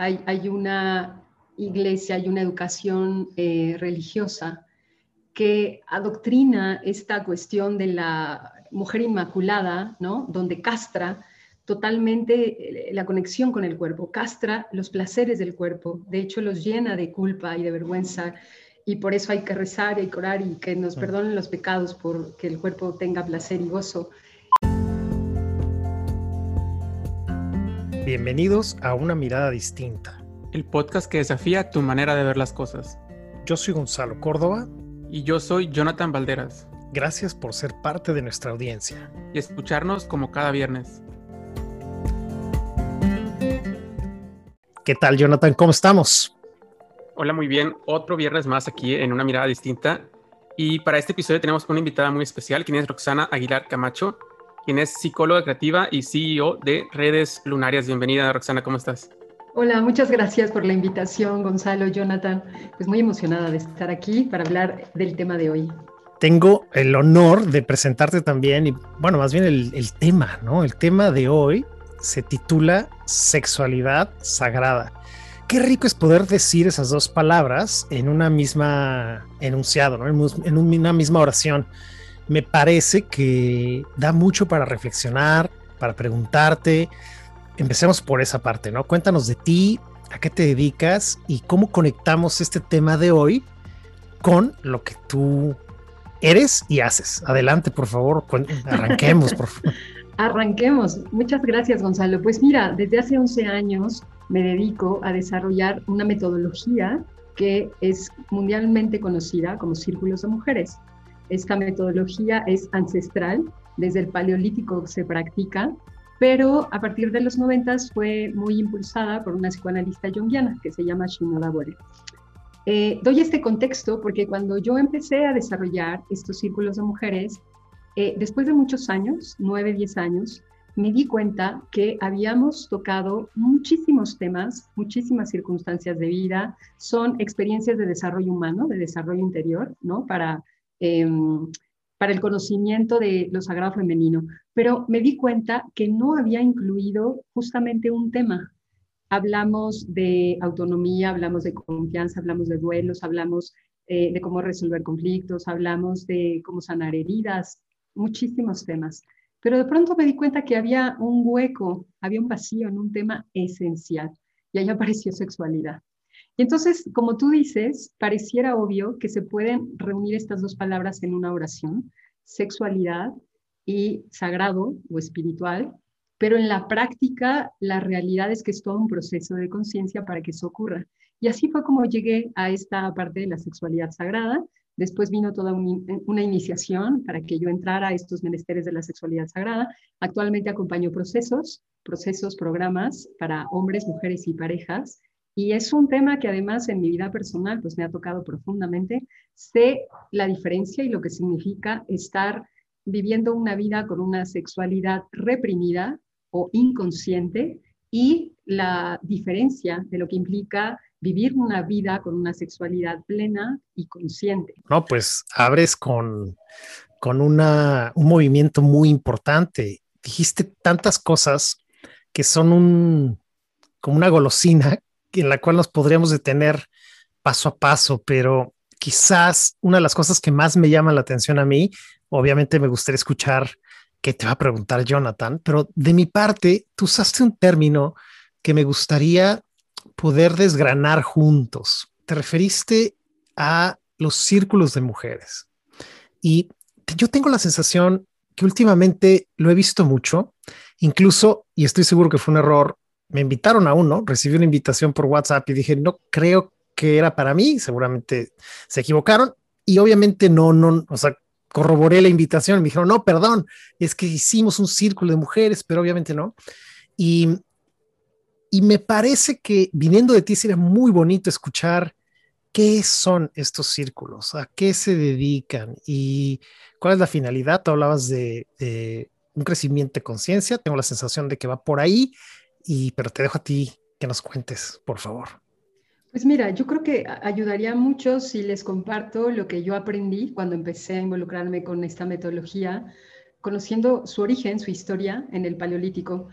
hay, hay una iglesia, hay una educación eh, religiosa que adoctrina esta cuestión de la mujer inmaculada, ¿no? Donde castra totalmente eh, la conexión con el cuerpo, castra los placeres del cuerpo, de hecho los llena de culpa y de vergüenza y por eso hay que rezar y orar y que nos perdonen los pecados por que el cuerpo tenga placer y gozo. Bienvenidos a Una Mirada Distinta. El podcast que desafía tu manera de ver las cosas. Yo soy Gonzalo Córdoba. Y yo soy Jonathan Valderas. Gracias por ser parte de nuestra audiencia. Y escucharnos como cada viernes. ¿Qué tal, Jonathan? ¿Cómo estamos? Hola, muy bien. Otro viernes más aquí en Una Mirada Distinta. Y para este episodio tenemos una invitada muy especial, quien es Roxana Aguilar Camacho, quien es psicóloga creativa y CEO de Redes Lunarias. Bienvenida, Roxana, ¿cómo estás? Hola, muchas gracias por la invitación, Gonzalo, Jonathan. Pues muy emocionada de estar aquí para hablar del tema de hoy. Tengo el honor de presentarte también y, bueno, más bien el, el tema, ¿no? El tema de hoy se titula Sexualidad Sagrada. Qué rico es poder decir esas dos palabras en una misma enunciado, ¿no? en una misma oración me parece que da mucho para reflexionar, para preguntarte. Empecemos por esa parte, ¿no? Cuéntanos de ti, a qué te dedicas y cómo conectamos este tema de hoy con lo que tú eres y haces. Adelante, por favor, arranquemos, por favor. Arranquemos. Muchas gracias, Gonzalo. Pues mira, desde hace 11 años me dedico a desarrollar una metodología que es mundialmente conocida como Círculos de Mujeres. Esta metodología es ancestral, desde el paleolítico se practica, pero a partir de los 90 fue muy impulsada por una psicoanalista junguiana que se llama Shinoda Bore. Eh, doy este contexto porque cuando yo empecé a desarrollar estos círculos de mujeres, eh, después de muchos años, 9, 10 años, me di cuenta que habíamos tocado muchísimos temas, muchísimas circunstancias de vida, son experiencias de desarrollo humano, de desarrollo interior, ¿no? Para Em, para el conocimiento de lo sagrado femenino, pero me di cuenta que no había incluido justamente un tema. Hablamos de autonomía, hablamos de confianza, hablamos de duelos, hablamos eh, de cómo resolver conflictos, hablamos de cómo sanar heridas, muchísimos temas. Pero de pronto me di cuenta que había un hueco, había un vacío en un tema esencial y ahí apareció sexualidad. Y entonces, como tú dices, pareciera obvio que se pueden reunir estas dos palabras en una oración, sexualidad y sagrado o espiritual, pero en la práctica la realidad es que es todo un proceso de conciencia para que eso ocurra. Y así fue como llegué a esta parte de la sexualidad sagrada. Después vino toda una iniciación para que yo entrara a estos menesteres de la sexualidad sagrada. Actualmente acompaño procesos, procesos, programas para hombres, mujeres y parejas y es un tema que además en mi vida personal pues me ha tocado profundamente. Sé la diferencia y lo que significa estar viviendo una vida con una sexualidad reprimida o inconsciente y la diferencia de lo que implica vivir una vida con una sexualidad plena y consciente. No, pues abres con, con una, un movimiento muy importante. Dijiste tantas cosas que son un, como una golosina en la cual nos podríamos detener paso a paso, pero quizás una de las cosas que más me llama la atención a mí, obviamente me gustaría escuchar que te va a preguntar Jonathan, pero de mi parte, tú usaste un término que me gustaría poder desgranar juntos. Te referiste a los círculos de mujeres. Y yo tengo la sensación que últimamente lo he visto mucho, incluso, y estoy seguro que fue un error, me invitaron a uno, recibí una invitación por WhatsApp y dije, no creo que era para mí, seguramente se equivocaron y obviamente no, no, o sea, corroboré la invitación y me dijeron, no, perdón, es que hicimos un círculo de mujeres, pero obviamente no. Y, y me parece que viniendo de ti sería muy bonito escuchar qué son estos círculos, a qué se dedican y cuál es la finalidad. Tú hablabas de, de un crecimiento de conciencia, tengo la sensación de que va por ahí y, pero te dejo a ti que nos cuentes, por favor. Pues mira, yo creo que ayudaría mucho si les comparto lo que yo aprendí cuando empecé a involucrarme con esta metodología, conociendo su origen, su historia en el Paleolítico.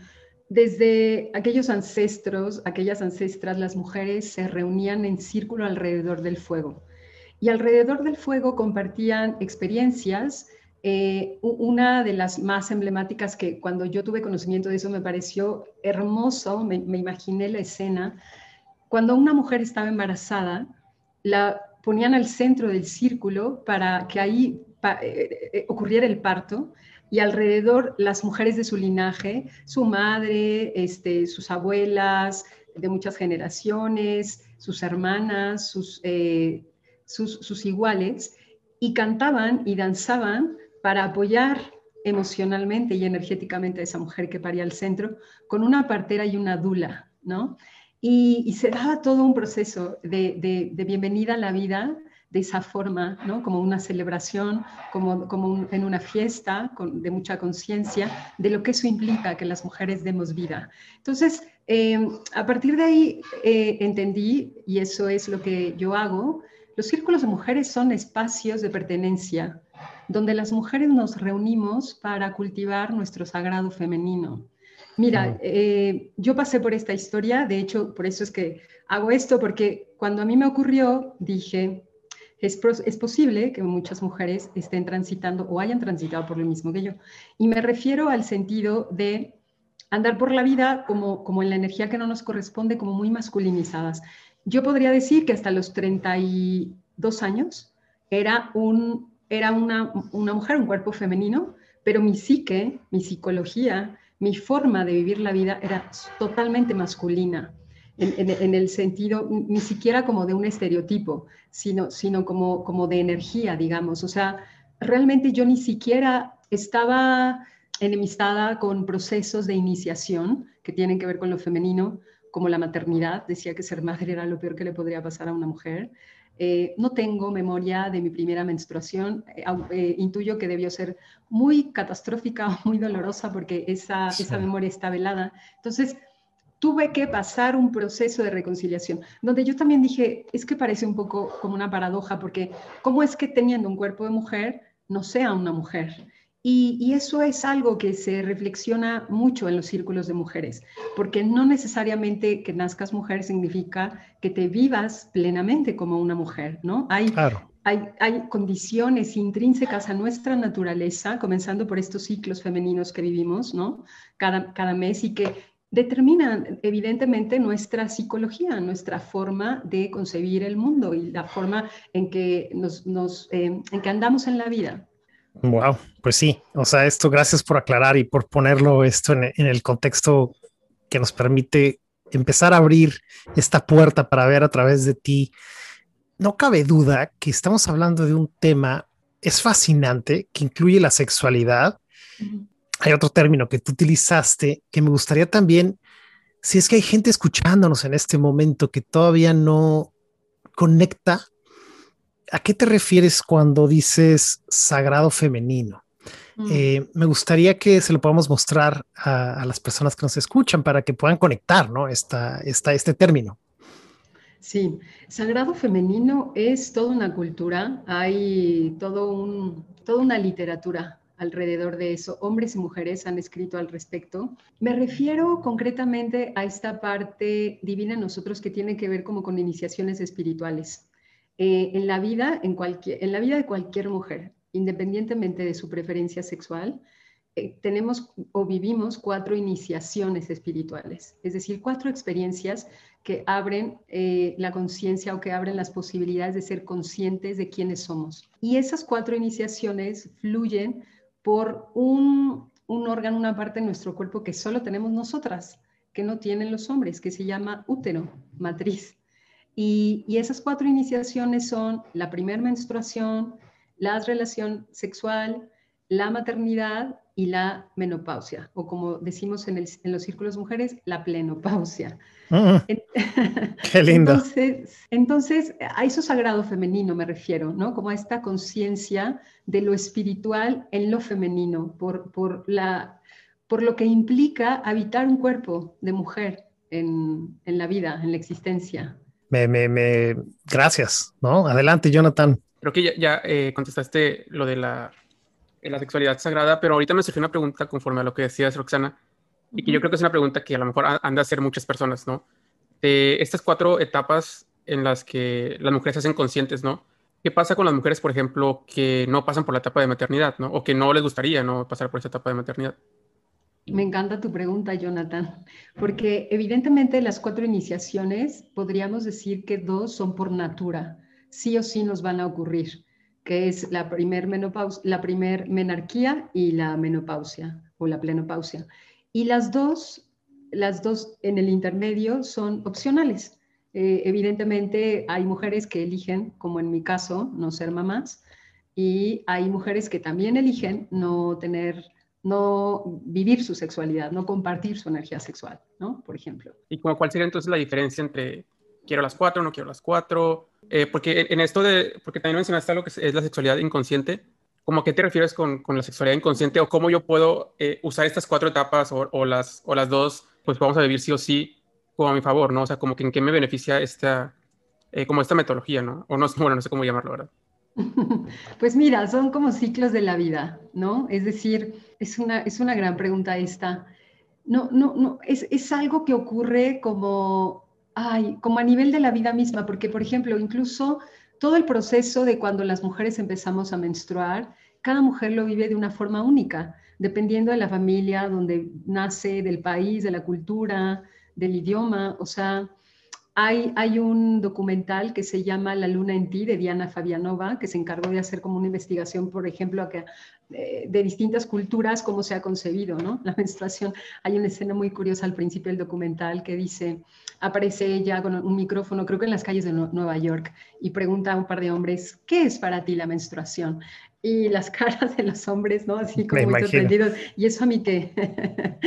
desde aquellos ancestros, aquellas ancestras, las mujeres se reunían en círculo alrededor del fuego. Y alrededor del fuego compartían experiencias. Eh, una de las más emblemáticas que cuando yo tuve conocimiento de eso me pareció hermoso, me, imaginé la escena, cuando una mujer estaba embarazada, la ponían al centro del círculo para que ahí eh, eh, ocurriera el parto y alrededor las mujeres de su linaje, su madre, este, sus abuelas de muchas generaciones, sus hermanas, sus, sus, iguales, y cantaban y danzaban para apoyar emocionalmente y energéticamente a esa mujer que paría al centro, con una partera y una dula, ¿no? Y, se daba todo un proceso de, bienvenida a la vida, de esa forma, ¿no? como una celebración, como, como en una fiesta de mucha conciencia de lo que eso implica que las mujeres demos vida. Entonces, em, a partir de ahí eh, entendí, y eso es lo que yo hago, los círculos de mujeres son espacios de pertenencia, donde las mujeres nos reunimos para cultivar nuestro sagrado femenino. Mira, eh, yo pasé por esta historia, de hecho, por eso es que hago esto, porque cuando a mí me ocurrió, dije, es, posible que muchas mujeres estén transitando o hayan transitado por lo mismo que yo. Y me refiero al sentido de andar por la vida como, como en la energía que no nos corresponde, como muy masculinizadas. Yo podría decir que hasta los 32 años era, un, era una, una mujer, un cuerpo femenino, pero mi psique, mi psicología, mi forma de vivir la vida era totalmente masculina en, el sentido ni siquiera como de un estereotipo, sino, sino como, como de energía, digamos. O sea, realmente yo ni siquiera estaba enemistada con procesos de iniciación que tienen que ver con lo femenino, como la maternidad. Decía que ser madre era lo peor que le podría pasar a una mujer. Eh, no tengo memoria de mi primera menstruación. Eh, eh, intuyo que debió ser muy catastrófica muy dolorosa porque esa, esa memoria está velada. Entonces, tuve que pasar un proceso de reconciliación, donde yo también dije, es que parece un poco como una paradoja, porque ¿cómo es que teniendo un cuerpo de mujer no sea una mujer? Y, eso es algo que se reflexiona mucho en los círculos de mujeres, porque no necesariamente que nazcas mujer significa que te vivas plenamente como una mujer, ¿no? Hay, hay, hay, condiciones intrínsecas a nuestra naturaleza, comenzando por estos ciclos femeninos que vivimos, ¿no? Cada, cada mes y que determinan evidentemente nuestra psicología, nuestra forma de concebir el mundo y la forma en que, nos, eh, en que andamos en la vida. Wow, pues sí, o sea, esto gracias por aclarar y por ponerlo esto en, en el contexto que nos permite empezar a abrir esta puerta para ver a través de ti. No cabe duda que estamos hablando de un tema, es fascinante, que incluye la sexualidad, hay otro término que tú utilizaste que me gustaría también, si es que hay gente escuchándonos en este momento que todavía no conecta, ¿a qué te refieres cuando dices sagrado femenino? Mm. Eh, me gustaría que se lo podamos mostrar a, las personas que nos escuchan para que puedan conectar ¿no? esta, esta, este término. Sí, sagrado femenino es toda una cultura, hay todo un, toda una literatura alrededor de eso. Hombres y mujeres han escrito al respecto. Me refiero concretamente a esta parte divina en nosotros que tiene que ver como con iniciaciones espirituales. Eh, en, la vida, en, cualquier, en la vida de cualquier mujer, independientemente de su preferencia sexual, eh, tenemos o vivimos cuatro iniciaciones espirituales, es decir, cuatro experiencias que abren eh, la conciencia o que abren las posibilidades de ser conscientes de quiénes somos. Y esas cuatro iniciaciones fluyen por un, órgano, una parte de nuestro cuerpo que solo tenemos nosotras, que no tienen los hombres, que se llama útero, matriz. Y, y esas cuatro iniciaciones son la primera menstruación, la relación sexual, la maternidad y la menopausia, o como decimos en, los círculos mujeres, la plenopausia. Mm. qué lindo. Entonces, entonces, a eso sagrado femenino me refiero, ¿no? Como a esta conciencia de lo espiritual en lo femenino, por, por, la, por lo que implica habitar un cuerpo de mujer en, en la vida, en la existencia. Me, me, me, gracias, ¿no? Adelante, Jonathan. Creo que ya, ya eh, contestaste lo de la la sexualidad sagrada, pero ahorita me surgió una pregunta conforme a lo que decías, Roxana, y que yo creo que es una pregunta que a lo mejor han de hacer muchas personas, ¿no? De estas cuatro etapas en las que las mujeres se hacen conscientes, ¿no? ¿Qué pasa con las mujeres, por ejemplo, que no pasan por la etapa de maternidad, ¿no? O que no les gustaría no pasar por esa etapa de maternidad. Me encanta tu pregunta, Jonathan, porque evidentemente las cuatro iniciaciones podríamos decir que dos son por natura, sí o sí nos van a ocurrir, que es la primer menopausia, la primer menarquía y la menopausia o la plenopausia. Y las dos, las dos en el intermedio son opcionales. Eh, evidentemente hay mujeres que eligen, como en mi caso, no ser mamás, y hay mujeres que también eligen no tener, no vivir su sexualidad, no compartir su energía sexual, ¿no? Por ejemplo. ¿Y como, cuál sería entonces la diferencia entre quiero las cuatro, no quiero las cuatro? Eh, porque en esto de, porque también mencionaste algo que es, la sexualidad inconsciente, ¿cómo a qué te refieres con, con, la sexualidad inconsciente o cómo yo puedo eh, usar estas cuatro etapas o, o, las, o las dos, pues vamos a vivir sí o sí como a mi favor, ¿no? O sea, como que en qué me beneficia esta, eh, como esta metodología, ¿no? O no, bueno, no sé cómo llamarlo, ¿verdad? Pues mira, son como ciclos de la vida, ¿no? Es decir, es una, es una gran pregunta esta. No, no, no, es, es algo que ocurre como, ay, como a nivel de la vida misma, porque, por ejemplo, incluso todo el proceso de cuando las mujeres empezamos a menstruar, cada mujer lo vive de una forma única, dependiendo de la familia, donde nace, del país, de la cultura, del idioma, o sea, hay, hay, un documental que se llama La luna en ti de Diana Fabianova, que se encargó de hacer como una investigación, por ejemplo, eh, de distintas culturas, cómo se ha concebido ¿no? la menstruación. Hay una escena muy curiosa al principio del documental que dice, aparece ella con un micrófono, creo que en las calles de Nueva York, y pregunta a un par de hombres, ¿qué es para ti la menstruación? Y las caras de los hombres, ¿no? Así como muy sorprendidos. ¿Y eso a mí qué?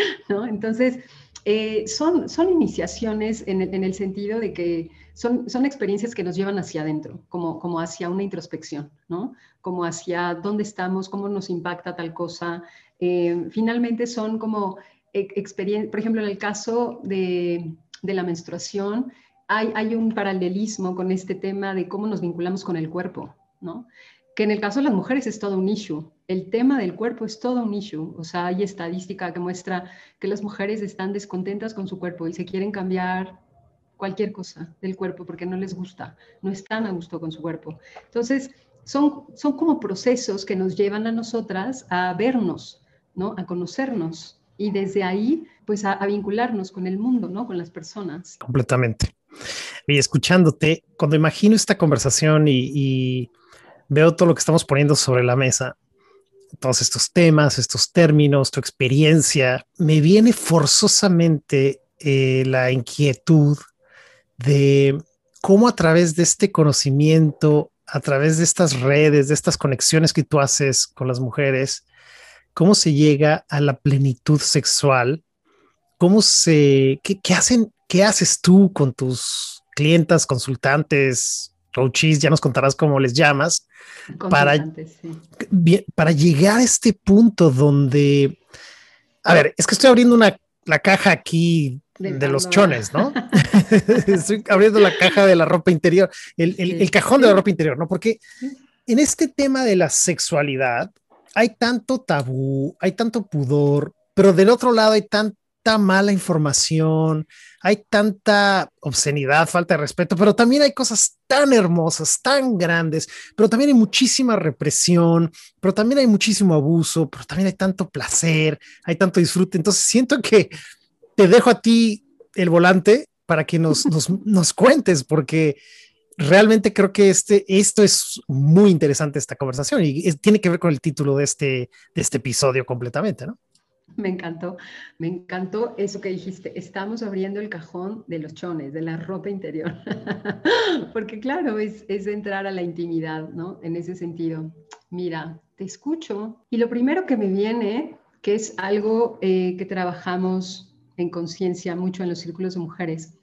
¿No? Entonces, eh, son, son iniciaciones en el, sentido de que son, son experiencias que nos llevan hacia adentro, como, como hacia una introspección, ¿no? Como hacia dónde estamos, cómo nos impacta tal cosa. Eh, finalmente son como experiencias, por ejemplo, en el caso de, de la menstruación, hay, hay, un paralelismo con este tema de cómo nos vinculamos con el cuerpo, ¿no? Que en el caso de las mujeres es todo un issue. El tema del cuerpo es todo un issue. O sea, hay estadística que muestra que las mujeres están descontentas con su cuerpo y se quieren cambiar cualquier cosa del cuerpo porque no les gusta, no están a gusto con su cuerpo. Entonces, son, son como procesos que nos llevan a nosotras a vernos, ¿no? A conocernos y desde ahí, pues a, vincularnos con el mundo, ¿no? Con las personas. Completamente. Y escuchándote, cuando imagino esta conversación y veo todo lo que estamos poniendo sobre la mesa, todos estos temas, estos términos, tu experiencia, me viene forzosamente eh, la inquietud de cómo a través de este conocimiento, a través de estas redes, de estas conexiones que tú haces con las mujeres, cómo se llega a la plenitud sexual, cómo se, qué, qué hacen, qué haces tú con tus clientas, consultantes, coaches, ya nos contarás cómo les llamas, para, para llegar a este punto donde, a ver, es que estoy abriendo una, la caja aquí de los chones, ¿no? estoy abriendo la caja de la ropa interior, el, el, el cajón de la ropa interior, ¿no? Porque en este tema de la sexualidad hay tanto tabú, hay tanto pudor, pero del otro lado hay tan, tanta mala información, hay tanta obscenidad, falta de respeto, pero también hay cosas tan hermosas, tan grandes, pero también hay muchísima represión, pero también hay muchísimo abuso, pero también hay tanto placer, hay tanto disfrute. Entonces siento que te dejo a ti el volante para que nos, nos, nos cuentes, porque realmente creo que este, esto es muy interesante, esta conversación, y tiene que ver con el título de este, de este episodio completamente, ¿no? Me encantó, me encantó eso que dijiste. Estamos abriendo el cajón de los chones, de la ropa interior. Porque claro, es, es, entrar a la intimidad, ¿no? En ese sentido. Mira, te escucho y lo primero que me viene, que es algo eh, que trabajamos en conciencia mucho en los círculos de mujeres,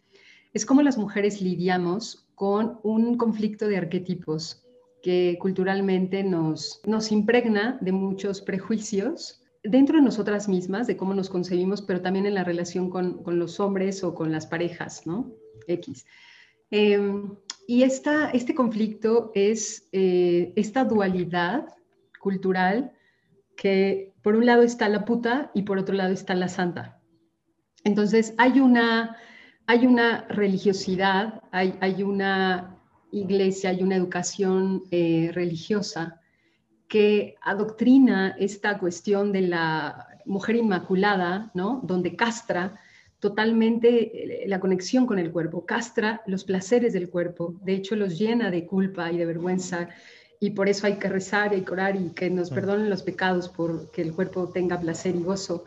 es cómo las mujeres lidiamos con un conflicto de arquetipos que culturalmente nos, nos impregna de muchos prejuicios dentro de nosotras mismas, de cómo nos concebimos, pero también en la relación con, los hombres o con las parejas, ¿no? X. Em, y esta, este conflicto es eh, esta dualidad cultural que por un lado está la puta y por otro lado está la santa, Entonces, hay una, hay una religiosidad, hay, hay una iglesia, hay una educación eh, religiosa que adoctrina esta cuestión de la mujer inmaculada, ¿no? Donde castra totalmente eh, la conexión con el cuerpo, castra los placeres del cuerpo, de hecho los llena de culpa y de vergüenza y por eso hay que rezar y orar y que nos perdonen los pecados por que el cuerpo tenga placer y gozo.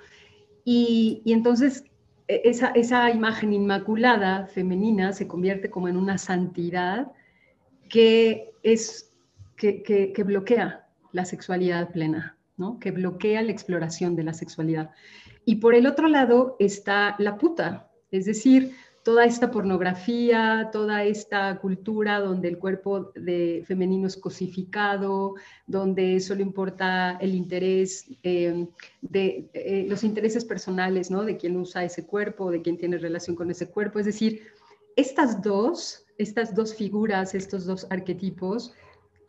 Y, entonces e, esa, esa, imagen inmaculada femenina se convierte como en una santidad que, es, que, que, bloquea la sexualidad plena, ¿no? que bloquea la exploración de la sexualidad. Y por el otro lado está la puta, es decir, toda esta pornografía, toda esta cultura donde el cuerpo de femenino es cosificado, donde solo importa el interés eh, de eh, los intereses personales, ¿no? De quien usa ese cuerpo, de quien tiene relación con ese cuerpo. Es decir, estas dos, estas dos figuras, estos dos arquetipos,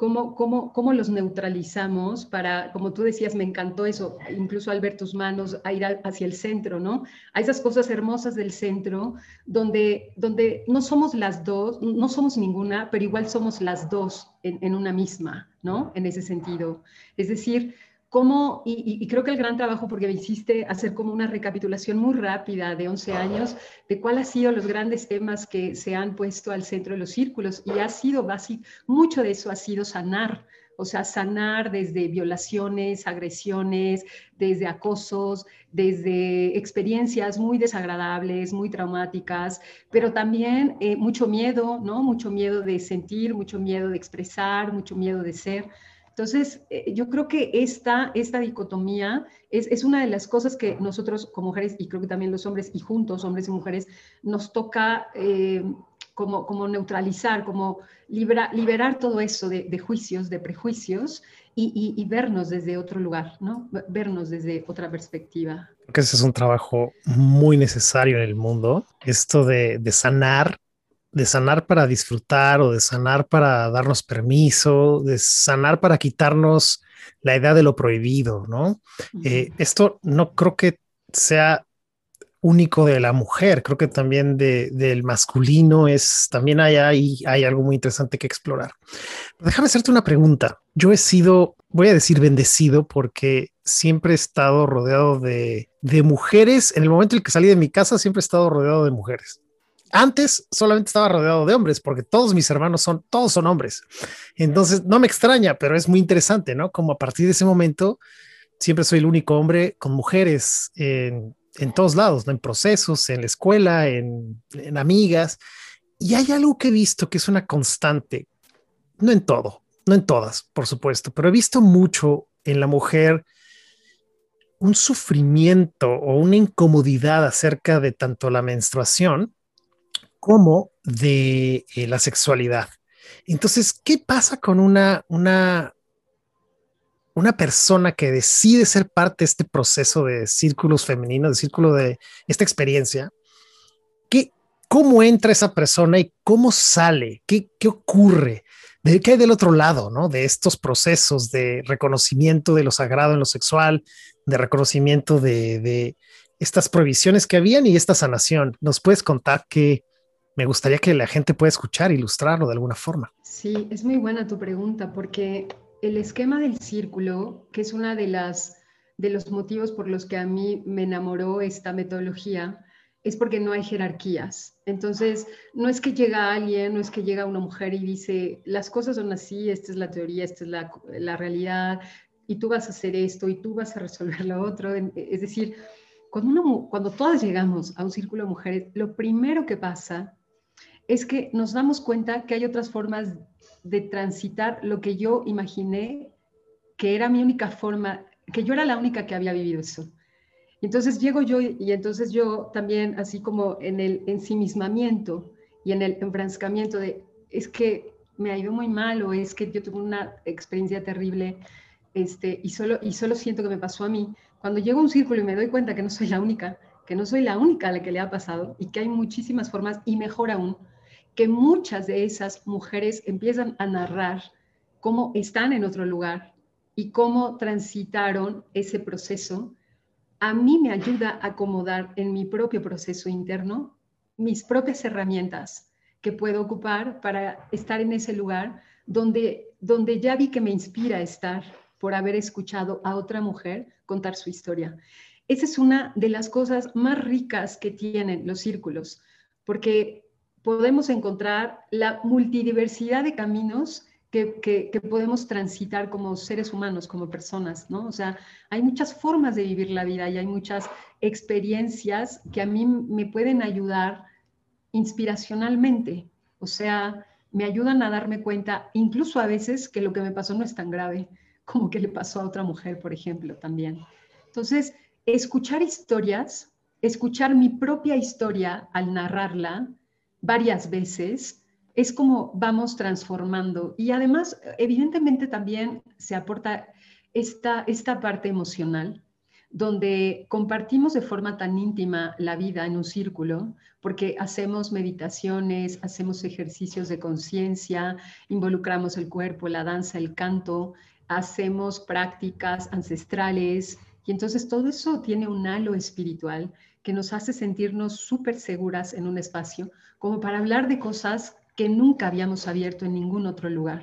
cómo, cómo, cómo los neutralizamos para, como tú decías, me encantó eso, incluso al ver tus manos, a ir hacia el centro, ¿no? A esas cosas hermosas del centro, donde, donde no somos las dos, no somos ninguna, pero igual somos las dos en, en una misma, ¿no? En ese sentido. Es decir, cómo, y, creo que el gran trabajo, porque me hiciste hacer como una recapitulación muy rápida de 11 años, de cuáles han sido los grandes temas que se han puesto al centro de los círculos, y ha sido básico, mucho de eso ha sido sanar, o sea, sanar desde violaciones, agresiones, desde acosos, desde experiencias muy desagradables, muy traumáticas, pero también eh, mucho miedo, ¿no? Mucho miedo de sentir, mucho miedo de expresar, mucho miedo de ser. Entonces, eh, yo creo que esta, esta dicotomía es, una de las cosas que nosotros como mujeres, y creo que también los hombres, y juntos, hombres y mujeres, nos toca eh, como, como neutralizar, como liberar todo eso de, juicios, de prejuicios, y, vernos desde otro lugar, ¿no? Vernos desde otra perspectiva. Creo que ese es un trabajo muy necesario en el mundo, esto de, de sanar de sanar para disfrutar o de sanar para darnos permiso, de sanar para quitarnos la idea de lo prohibido, ¿no? Eh, esto no creo que sea único de la mujer, creo que también del masculino es, también hay, hay, hay, algo muy interesante que explorar. déjame hacerte una pregunta. Yo he sido, voy a decir bendecido porque siempre he estado rodeado de, de mujeres. En el momento en el que salí de mi casa, siempre he estado rodeado de mujeres. Antes solamente estaba rodeado de hombres porque todos mis hermanos son, todos son hombres. Entonces no me extraña, pero es muy interesante, ¿no? Como a partir de ese momento siempre soy el único hombre con mujeres en, todos lados, ¿no? En procesos, en la escuela, en, en amigas. Y hay algo que he visto que es una constante, no en todo, no en todas, por supuesto, pero he visto mucho en la mujer un sufrimiento o una incomodidad acerca de tanto la menstruación como de eh, la sexualidad. Entonces, ¿qué pasa con una, una, una persona que decide ser parte de este proceso de círculos femeninos, de círculo de esta experiencia? ¿Qué, ¿Cómo entra esa persona y cómo sale? ¿Qué, qué ocurre? ¿De qué hay del otro lado, no? De estos procesos de reconocimiento de lo sagrado en lo sexual, de reconocimiento de, de estas prohibiciones que habían y esta sanación. ¿Nos puedes contar qué, me gustaría que la gente pueda escuchar, ilustrarlo de alguna forma. Sí, es muy buena tu pregunta porque el esquema del círculo, que es una de las de los motivos por los que a mí me enamoró esta metodología, es porque no hay jerarquías. Entonces, no es que llega alguien, no es que llega una mujer y dice, las cosas son así, esta es la teoría, esta es la, la realidad, y tú vas a hacer esto, y tú vas a resolver lo otro. Es decir, cuando, uno, cuando todas llegamos a un círculo de mujeres, lo primero que pasa es que nos damos cuenta que hay otras formas de transitar lo que yo imaginé que era mi única forma, que yo era la única que había vivido eso. Y entonces llego yo y entonces yo también, así como en el ensimismamiento y en el enfrancamiento de, es que me ha ido muy mal o es que yo tuve una experiencia terrible este, y, solo, y solo siento que me pasó a mí. Cuando llego a un círculo y me doy cuenta que no soy la única, que no soy la única a la que le ha pasado y que hay muchísimas formas y mejor aún, que muchas de esas mujeres empiezan a narrar cómo están en otro lugar y cómo transitaron ese proceso. a mí me ayuda a acomodar en mi propio proceso interno mis propias herramientas que puedo ocupar para estar en ese lugar donde, donde ya vi que me inspira estar por haber escuchado a otra mujer contar su historia. Esa es una de las cosas más ricas que tienen los círculos, porque podemos encontrar la multidiversidad de caminos que, podemos transitar como seres humanos, como personas, ¿no? O sea, hay muchas formas de vivir la vida y hay muchas experiencias que a mí me pueden ayudar inspiracionalmente, o sea, me ayudan a darme cuenta, incluso a veces, que lo que me pasó no es tan grave como que le pasó a otra mujer, por ejemplo, también. Entonces, escuchar historias, escuchar mi propia historia al narrarla varias veces, es como vamos transformando. Y además, evidentemente también se aporta esta, esta parte emocional, donde compartimos de forma tan íntima la vida en un círculo, porque hacemos meditaciones, hacemos ejercicios de conciencia, involucramos el cuerpo, la danza, el canto, hacemos prácticas ancestrales, y entonces todo eso tiene un halo espiritual que nos hace sentirnos súper seguras en un espacio, como para hablar de cosas que nunca habíamos abierto en ningún otro lugar.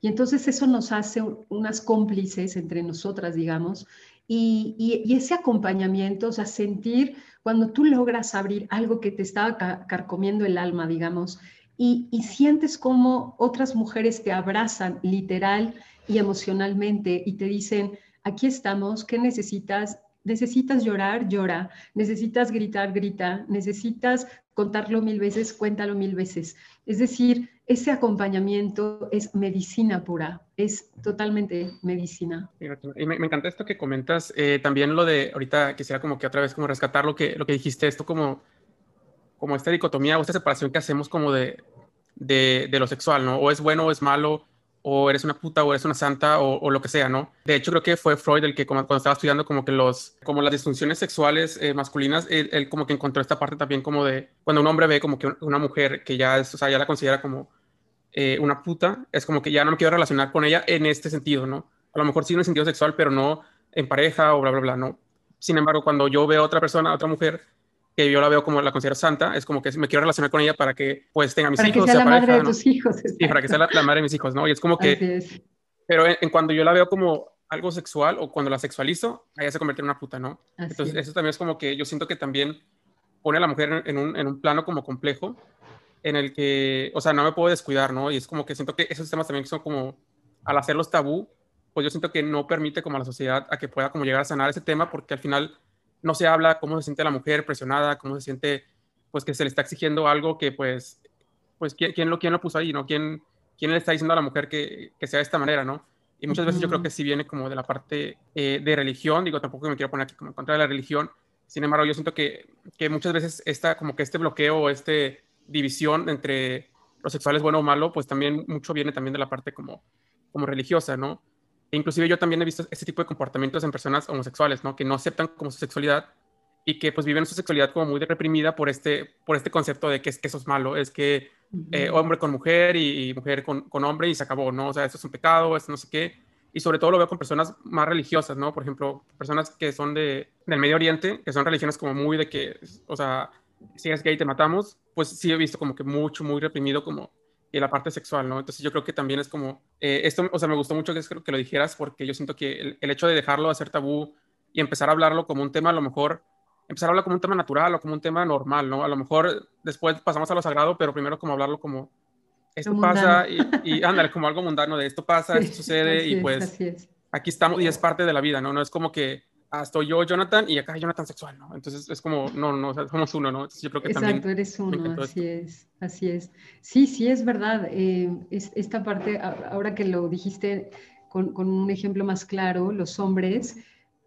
Y entonces eso nos hace unas cómplices entre nosotras, digamos, y, ese acompañamiento, o sea, sentir cuando tú logras abrir algo que te estaba carcomiendo el alma, digamos, y, y sientes como otras mujeres te abrazan literal y emocionalmente y te dicen, aquí estamos, ¿qué necesitas? Necesitas llorar, llora. Necesitas gritar, grita. Necesitas contarlo mil veces, cuéntalo mil veces. Es decir, ese acompañamiento es medicina pura, es totalmente medicina. Y me, encanta esto que comentas, eh, también lo de, ahorita quisiera como que otra vez como rescatar lo que, lo que dijiste, esto como, como esta dicotomía o esta separación que hacemos como de, de, de lo sexual, ¿no? O es bueno o es malo, o eres una puta o eres una santa o, lo que sea, ¿no? De hecho, creo que fue Freud el que cuando estaba estudiando como que los, como las disfunciones sexuales eh, masculinas, él, como que encontró esta parte también como de, cuando un hombre ve como que una mujer que ya es, o sea, ya la considera como eh, una puta, es como que ya no me quiero relacionar con ella en este sentido, ¿no? A lo mejor sí en el sentido sexual, pero no en pareja o bla, bla, bla, ¿no? Sin embargo, cuando yo veo a otra persona, a otra mujer, que yo la veo como la considero santa, es como que me quiero relacionar con ella para que pues tenga mis para hijos. Para que sea la madre de tus hijos. Sí, para que sea la, madre de mis hijos, ¿no? Y es como que... Pero en, cuando yo la veo como algo sexual o cuando la sexualizo, ella se convierte en una puta, ¿no? Entonces eso también es como que yo siento que también pone a la mujer en un, en un plano como complejo en el que, o sea, no me puedo descuidar, ¿no? Y es como que siento que esos temas también son como, al hacerlos tabú, pues yo siento que no permite como a la sociedad a que pueda como llegar a sanar ese tema porque al final no se habla cómo se siente la mujer presionada, cómo se siente, pues que se le está exigiendo algo que pues, pues quién, lo, quién lo puso ahí, ¿no? ¿Quién, quién le está diciendo a la mujer que, que sea de esta manera, ¿no? Y muchas veces yo creo que sí viene como de la parte eh, de religión, digo, tampoco me quiero poner aquí como en contra de la religión, sin embargo, yo siento que, que muchas veces esta, como que este bloqueo o esta división entre lo sexual es bueno o malo, pues también mucho viene también de la parte como, como religiosa, ¿no? Inclusive yo también he visto este tipo de comportamientos en personas homosexuales, ¿no? Que no aceptan como su sexualidad y que pues viven su sexualidad como muy reprimida por este, por este concepto de que, es, que eso es malo, es que eh, hombre con mujer y, mujer con, con, hombre y se acabó, ¿no? O sea, eso es un pecado, esto no sé qué. Y sobre todo lo veo con personas más religiosas, ¿no? Por ejemplo, personas que son de, del Medio Oriente, que son religiones como muy de que, o sea, si es gay te matamos, pues sí he visto como que mucho, muy reprimido como y la parte sexual, ¿no? Entonces yo creo que también es como, eh, esto, o sea, me gustó mucho que, que lo dijeras porque yo siento que el, hecho de dejarlo de ser tabú y empezar a hablarlo como un tema, a lo mejor, empezar a hablarlo como un tema natural o como un tema normal, ¿no? A lo mejor después pasamos a lo sagrado, pero primero como hablarlo como, esto pasa y, y ándale, como algo mundano de esto pasa, esto sucede y pues aquí estamos y es parte de la vida, ¿no? No es como que ah, estoy yo, Jonathan, y acá hay Jonathan sexual, ¿no? Entonces es como, no, no, somos uno, ¿no? Entonces yo creo que Exacto, eres uno, así es, así es. Sí, sí, es verdad. Eh, esta parte, ahora que lo dijiste con, con, un ejemplo más claro, los hombres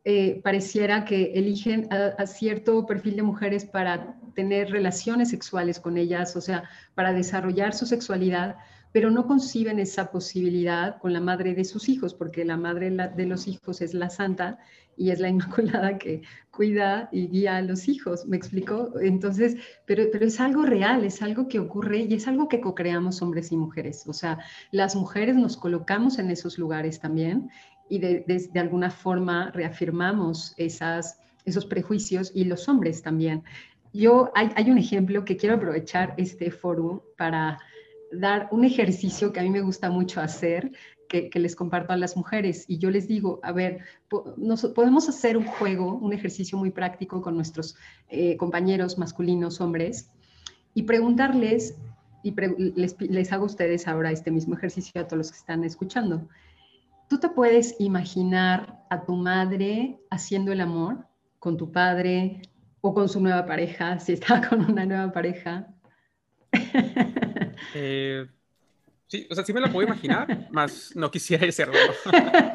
eh, pareciera que eligen a, cierto perfil de mujeres para tener relaciones sexuales con ellas, o sea, para desarrollar su sexualidad, pero no conciben esa posibilidad con la madre de sus hijos, porque la madre de los hijos es la santa y es la Inmaculada que cuida y guía a los hijos, ¿me explico? Entonces, pero, pero es algo real, es algo que ocurre y es algo que co-creamos hombres y mujeres. O sea, las mujeres nos colocamos en esos lugares también y de, de, alguna forma reafirmamos esas esos prejuicios y los hombres también. Yo, hay, hay un ejemplo que quiero aprovechar este foro para dar un ejercicio que a mí me gusta mucho hacer, que, les comparto a las mujeres. Y yo les digo, a ver, nos, podemos hacer un juego, un ejercicio muy práctico con nuestros eh, compañeros masculinos, hombres, y preguntarles, y les, les hago a ustedes ahora este mismo ejercicio a todos los que están escuchando. ¿Tú te puedes imaginar a tu madre haciendo el amor con tu padre o con su nueva pareja, si está con una nueva pareja? Eh, sí, o sea, sí me lo puedo imaginar, más no quisiera hacerlo.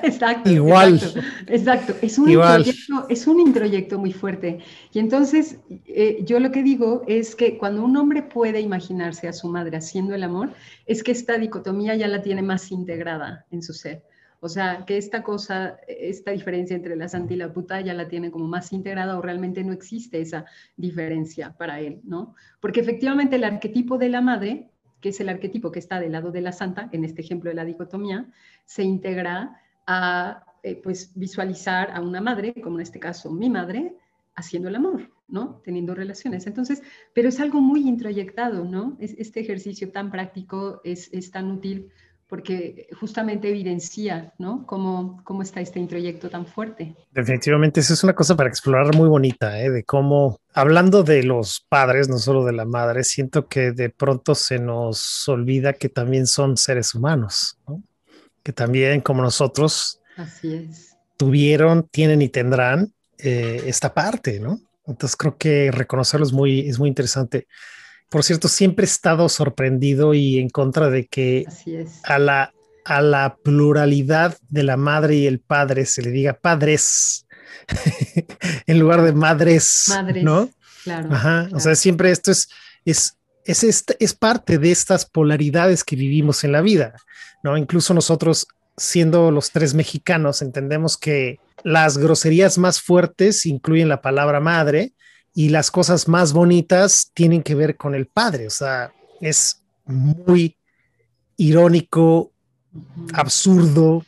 exacto. Igual. Exacto. Es, un Introyecto, es un introyecto muy fuerte. Y entonces, eh, yo lo que digo es que cuando un hombre puede imaginarse a su madre haciendo el amor, es que esta dicotomía ya la tiene más integrada en su ser. O sea, que esta cosa, esta diferencia entre la santa y la puta ya la tiene como más integrada o realmente no existe esa diferencia para él, ¿no? Porque efectivamente el arquetipo de la madre, que es el arquetipo que está del lado de la santa, en este ejemplo de la dicotomía, se integra a eh, pues visualizar a una madre, como en este caso mi madre, haciendo el amor, ¿no? Teniendo relaciones. Entonces, pero es algo muy introyectado, ¿no? Es, este ejercicio tan práctico es, es tan útil porque justamente evidencia, ¿no? Cómo, cómo está este introyecto tan fuerte. Definitivamente, eso es una cosa para explorar muy bonita, ¿eh? de cómo, hablando de los padres, no solo de la madre, siento que de pronto se nos olvida que también son seres humanos, ¿no? que también como nosotros Así es. tuvieron, tienen y tendrán eh, esta parte, ¿no? Entonces creo que reconocerlo es muy, es muy interesante. Por cierto, siempre he estado sorprendido y en contra de que a la a la pluralidad de la madre y el padre se le diga padres en lugar de madres, madres ¿no? Claro, Ajá. O sea, siempre esto es, es, es, es, parte de estas polaridades que vivimos en la vida, ¿no? Incluso nosotros, siendo los tres mexicanos, entendemos que las groserías más fuertes incluyen la palabra madre y las cosas más bonitas tienen que ver con el padre. O sea, es muy irónico, absurdo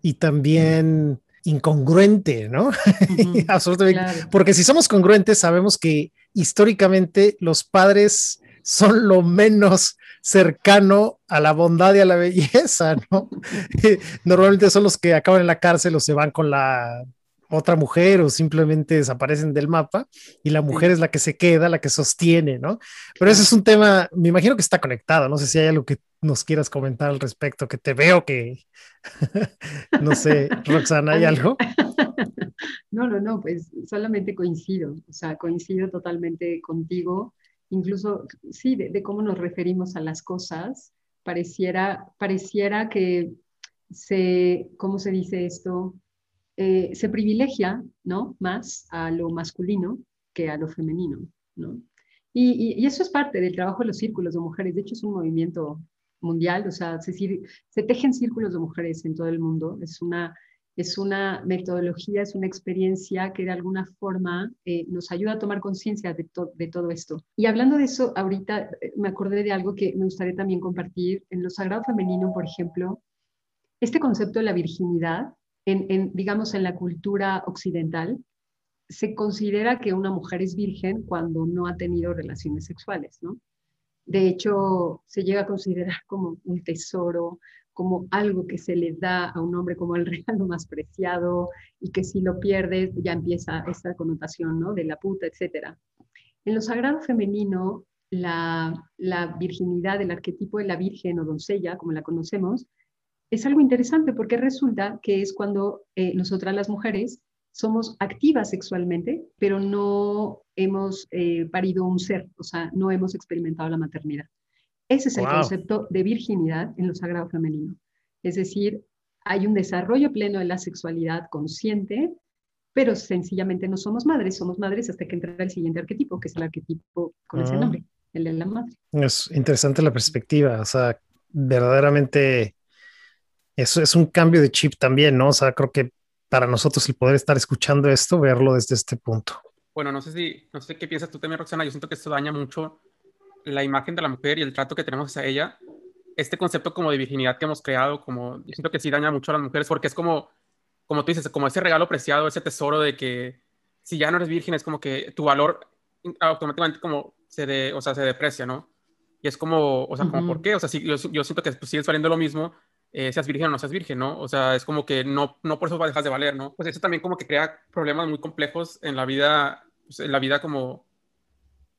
y también incongruente, ¿no? Absolutamente. Porque si somos congruentes, sabemos que históricamente los padres son lo menos cercano a la bondad y a la belleza, ¿no? Normalmente son los que acaban en la cárcel o se van con la otra mujer o simplemente desaparecen del mapa y la mujer es la que se queda, la que sostiene, ¿no? Pero ese es un tema, me imagino que está conectado, no sé si hay algo que nos quieras comentar al respecto, que te veo que, no sé, Roxana, ¿hay algo? No, no, no, pues solamente coincido, o sea, coincido totalmente contigo, incluso, sí, de, cómo nos referimos a las cosas, pareciera, pareciera que se, ¿cómo se dice esto? Eh, se privilegia ¿no? más a lo masculino que a lo femenino. ¿no? Y, eso es parte del trabajo de los círculos de mujeres. De hecho, es un movimiento mundial, o sea, se, se tejen círculos de mujeres en todo el mundo. Es una, es una metodología, es una experiencia que de alguna forma eh, nos ayuda a tomar conciencia de, de, todo esto. Y hablando de eso, ahorita eh, me acordé de algo que me gustaría también compartir. En lo sagrado femenino, por ejemplo, este concepto de la virginidad en, digamos, en la cultura occidental, se considera que una mujer es virgen cuando no ha tenido relaciones sexuales, ¿no? De hecho, se llega a considerar como un tesoro, como algo que se le da a un hombre como el regalo más preciado y que si lo pierdes ya empieza esta connotación, ¿no? De la puta, etc. En lo sagrado femenino, la, la virginidad, el arquetipo de la virgen o doncella, como la conocemos, es algo interesante porque resulta que es cuando eh, nosotras las mujeres somos activas sexualmente, pero no hemos eh, parido un ser, o sea, no hemos experimentado la maternidad. Ese es el concepto de virginidad en lo sagrado femenino. Es decir, hay un desarrollo pleno de la sexualidad consciente, pero sencillamente no somos madres, somos madres hasta que entra el siguiente arquetipo, que es el arquetipo con ese ah. nombre, el de la madre. Es interesante la perspectiva, o sea, verdaderamente eso es un cambio de chip también, ¿no? O sea, creo que para nosotros el poder estar escuchando esto, verlo desde este punto. Bueno, no sé si, no sé qué piensas tú también, Roxana. Yo siento que esto daña mucho la imagen de la mujer y el trato que tenemos hacia ella. Este concepto como de virginidad que hemos creado, como, yo siento que sí daña mucho a las mujeres porque es como, como tú dices, como ese regalo preciado, ese tesoro de que si ya no eres virgen es como que tu valor automáticamente como se, de, o sea, se deprecia, ¿no? Y es como, o sea, como, ¿por qué? O sea, si, yo, yo siento que pues, sigues valiendo lo mismo, eh, seas virgen o no seas virgen, ¿no? O sea, es como que no, no por eso dejas de valer, ¿no? Pues eso también como que crea problemas muy complejos en la vida, pues, en la vida como,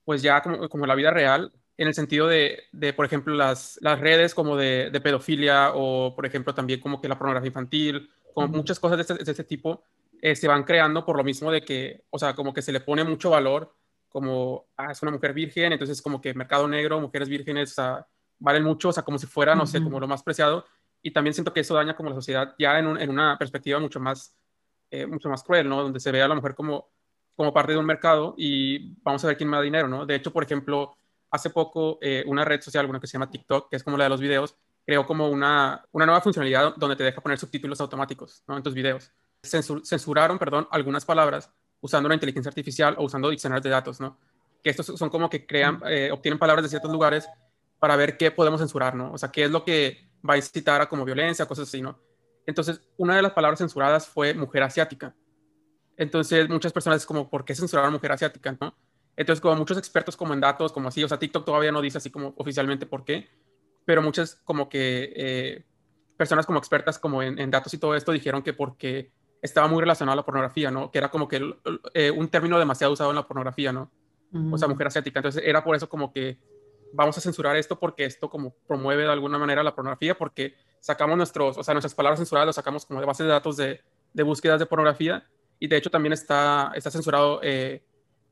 pues ya como, como la vida real, en el sentido de, de por ejemplo, las, las redes como de, de, pedofilia o, por ejemplo, también como que la pornografía infantil, como muchas cosas de este, de este tipo, eh, se van creando por lo mismo de que, o sea, como que se le pone mucho valor como, ah, es una mujer virgen, entonces como que mercado negro, mujeres vírgenes, o sea, valen mucho, o sea, como si fuera, no sé, como lo más preciado. Y también siento que eso daña como la sociedad ya en, en una perspectiva mucho más, eh, mucho más cruel, ¿no? Donde se ve a la mujer como, como parte de un mercado y vamos a ver quién me da dinero, ¿no? De hecho, por ejemplo, hace poco eh, una red social, una que se llama TikTok, que es como la de los videos, creó como una, una nueva funcionalidad donde te deja poner subtítulos automáticos, ¿no? En tus videos. censuraron, perdón, algunas palabras usando la inteligencia artificial o usando diccionarios de datos, ¿no? Que estos son como que crean, eh, obtienen palabras de ciertos lugares para ver qué podemos censurar, ¿no? O sea, qué es lo que va a incitar a como violencia, cosas así, ¿no? Entonces, una de las palabras censuradas fue mujer asiática. Entonces, muchas personas es como, ¿por qué censurar a mujer asiática, no? Entonces, como muchos expertos como en datos, como así, o sea, TikTok todavía no dice así como oficialmente por qué, pero muchas como que eh, personas como expertas como en, en, datos y todo esto dijeron que porque estaba muy relacionado a la pornografía, ¿no? Que era como que eh, un término demasiado usado en la pornografía, ¿no? O sea, mujer asiática. Entonces era por eso como que vamos a censurar esto porque esto como promueve de alguna manera la pornografía, porque sacamos nuestros, o sea, nuestras palabras censuradas las sacamos como de bases de datos de, de búsquedas de pornografía y de hecho también está, está censurado, eh,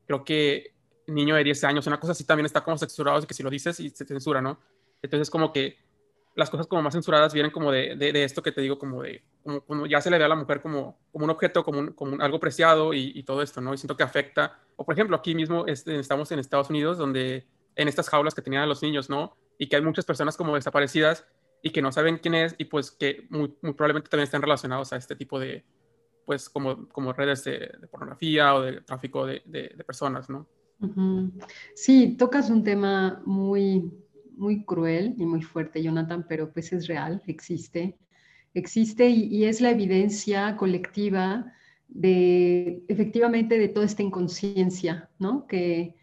creo que niño de 10 años, una cosa así también está como censurado, que si lo dices y se censura, ¿no? Entonces como que las cosas como más censuradas vienen como de, de, esto que te digo, como de, como, ya se le ve a la mujer como, como un objeto, como, como algo preciado y, y, todo esto, ¿no? Y siento que afecta, o por ejemplo, aquí mismo este, estamos en Estados Unidos, donde en estas jaulas que tenían a los niños, ¿no? Y que hay muchas personas como desaparecidas y que no saben quién es y pues que muy, probablemente también están relacionados a este tipo de, pues como, como redes de, de pornografía o de tráfico de, de personas, ¿no? Sí, tocas un tema muy muy cruel y muy fuerte, Jonathan, pero pues es real, existe. Existe y, es la evidencia colectiva de efectivamente de toda esta inconsciencia, ¿no? Que,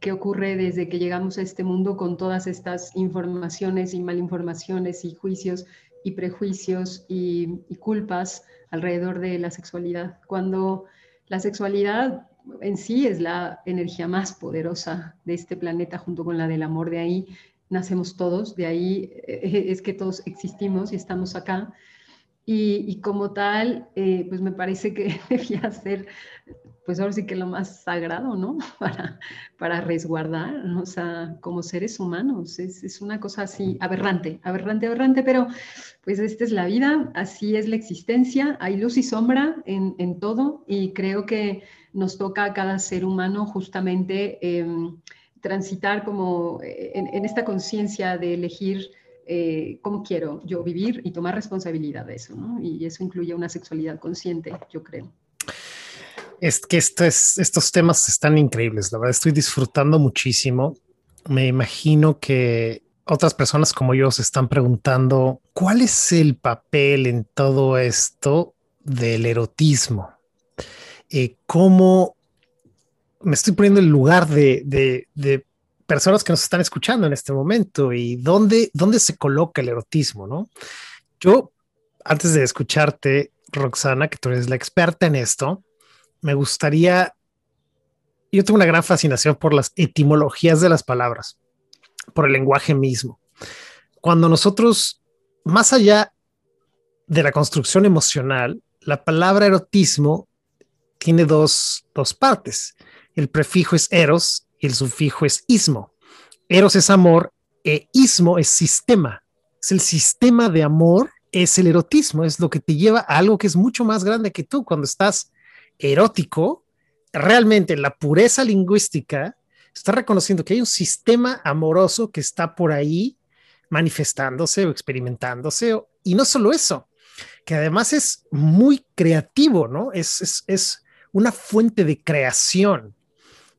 que ocurre desde que llegamos a este mundo con todas estas informaciones y malinformaciones y juicios y prejuicios y, y culpas alrededor de la sexualidad. Cuando la sexualidad en sí es la energía más poderosa de este planeta junto con la del amor. De ahí nacemos todos, de ahí eh, es que todos existimos y estamos acá. Y, como tal, eh, pues me parece que debía ser, pues ahora sí que lo más sagrado, ¿no? Para, para resguardar, o sea, como seres humanos. Es, es, una cosa así aberrante, aberrante, aberrante, pero pues esta es la vida, así es la existencia, hay luz y sombra en, en todo y creo que nos toca a cada ser humano justamente... Eh, transitar como eh, en, esta conciencia de elegir eh, cómo quiero yo vivir y tomar responsabilidad de eso, ¿no? Y eso incluye una sexualidad consciente, yo creo. Es que esto es, estos temas están increíbles, la verdad estoy disfrutando muchísimo. Me imagino que otras personas como yo se están preguntando cuál es el papel en todo esto del erotismo. Eh, ¿Cómo me estoy poniendo en el lugar de, personas que nos están escuchando en este momento y dónde, dónde se coloca el erotismo, ¿no? Yo, antes de escucharte, Roxana, que tú eres la experta en esto, me gustaría, yo tengo una gran fascinación por las etimologías de las palabras, por el lenguaje mismo. Cuando nosotros, más allá de la construcción emocional, la palabra erotismo tiene dos, dos partes el prefijo es eros y el sufijo es ismo. Eros es amor e ismo es sistema. Es el sistema de amor, es el erotismo, es lo que te lleva a algo que es mucho más grande que tú. Cuando estás erótico, realmente la pureza lingüística está reconociendo que hay un sistema amoroso que está por ahí manifestándose o experimentándose. Y no solo eso, que además es muy creativo, ¿no? Es, es, es una fuente de creación.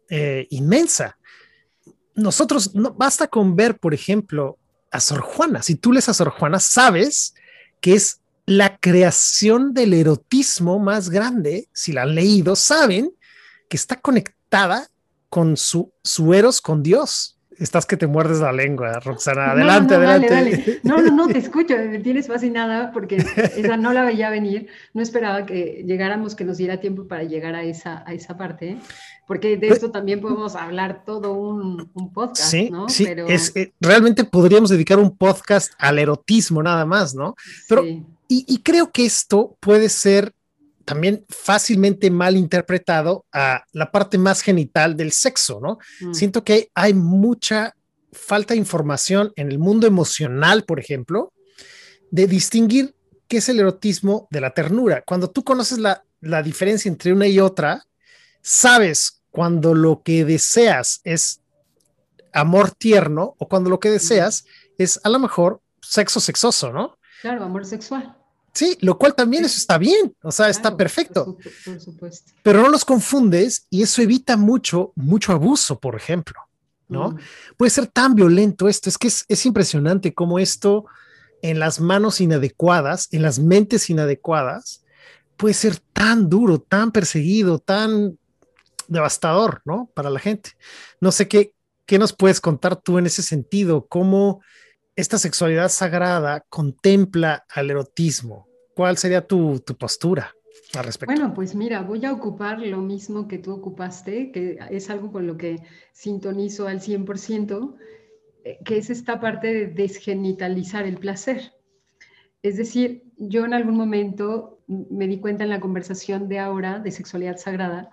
Eh, inmensa. Nosotros, no basta con ver, por ejemplo, a Sor Juana. Si tú lees a Sor Juana, sabes que es la creación del erotismo más grande. Si la han leído, saben que está conectada con su, su eros con Dios estás que te muerdes la lengua, Roxana. Adelante, adelante. No, no, no, te escucho, me tienes fascinada porque esa no la veía venir. No esperaba que llegáramos, que nos diera tiempo para llegar a esa, a esa parte, porque de esto también podemos hablar todo un, podcast, sí, ¿no? Sí, es, eh, realmente podríamos dedicar un podcast al erotismo nada más, ¿no? Pero, y, y creo que esto puede ser también fácilmente mal interpretado a la parte más genital del sexo, ¿no? Mm. Siento que hay mucha falta de información en el mundo emocional, por ejemplo, de distinguir qué es el erotismo de la ternura. Cuando tú conoces la, la diferencia entre una y otra, sabes cuando lo que deseas es amor tierno o cuando lo que deseas es a lo mejor sexo sexoso, ¿no? Claro, amor sexual. Sí, lo cual también eso está bien, o sea, está perfecto. Por, supuesto. Pero no los confundes y eso evita mucho, mucho abuso, por ejemplo, ¿no? Mm. Puede ser tan violento esto, es que es, impresionante cómo esto en las manos inadecuadas, en las mentes inadecuadas, puede ser tan duro, tan perseguido, tan devastador, ¿no? Para la gente. No sé qué, qué nos puedes contar tú en ese sentido, cómo esta sexualidad sagrada contempla al erotismo, ¿Cuál sería tu, postura al respecto? Bueno, pues mira, voy a ocupar lo mismo que tú ocupaste, que es algo con lo que sintonizo al 100%, eh, que es esta parte de desgenitalizar el placer. Es decir, yo en algún momento me di cuenta en la conversación de ahora de sexualidad sagrada,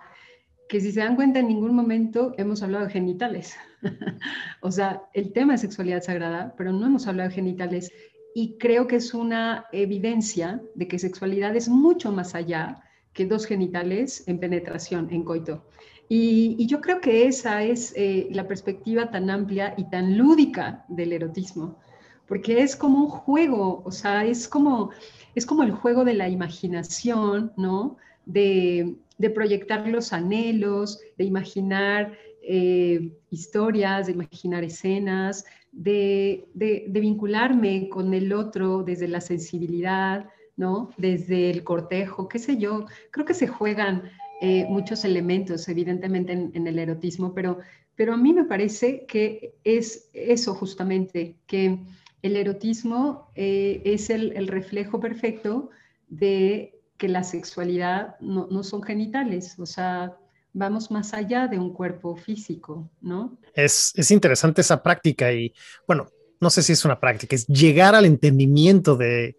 que si se dan cuenta en ningún momento hemos hablado de genitales. o sea, el tema de sexualidad sagrada, pero no hemos hablado de genitales y creo que es una evidencia de que sexualidad es mucho más allá que dos genitales en penetración, en coito. Y, yo creo que esa es eh, la perspectiva tan amplia y tan lúdica del erotismo, porque es como un juego, o sea, es como, es como el juego de la imaginación, ¿no? De, de proyectar los anhelos, de imaginar eh, historias, de imaginar escenas, de, vincularme con el otro desde la sensibilidad, ¿no? Desde el cortejo, qué sé yo. Creo que se juegan eh, muchos elementos, evidentemente, en, el erotismo, pero, pero a mí me parece que es eso justamente, que el erotismo eh, es el, reflejo perfecto de que la sexualidad no, no son genitales, o sea, vamos más allá de un cuerpo físico, ¿no? Es, interesante esa práctica y, bueno, no sé si es una práctica, es llegar al entendimiento de,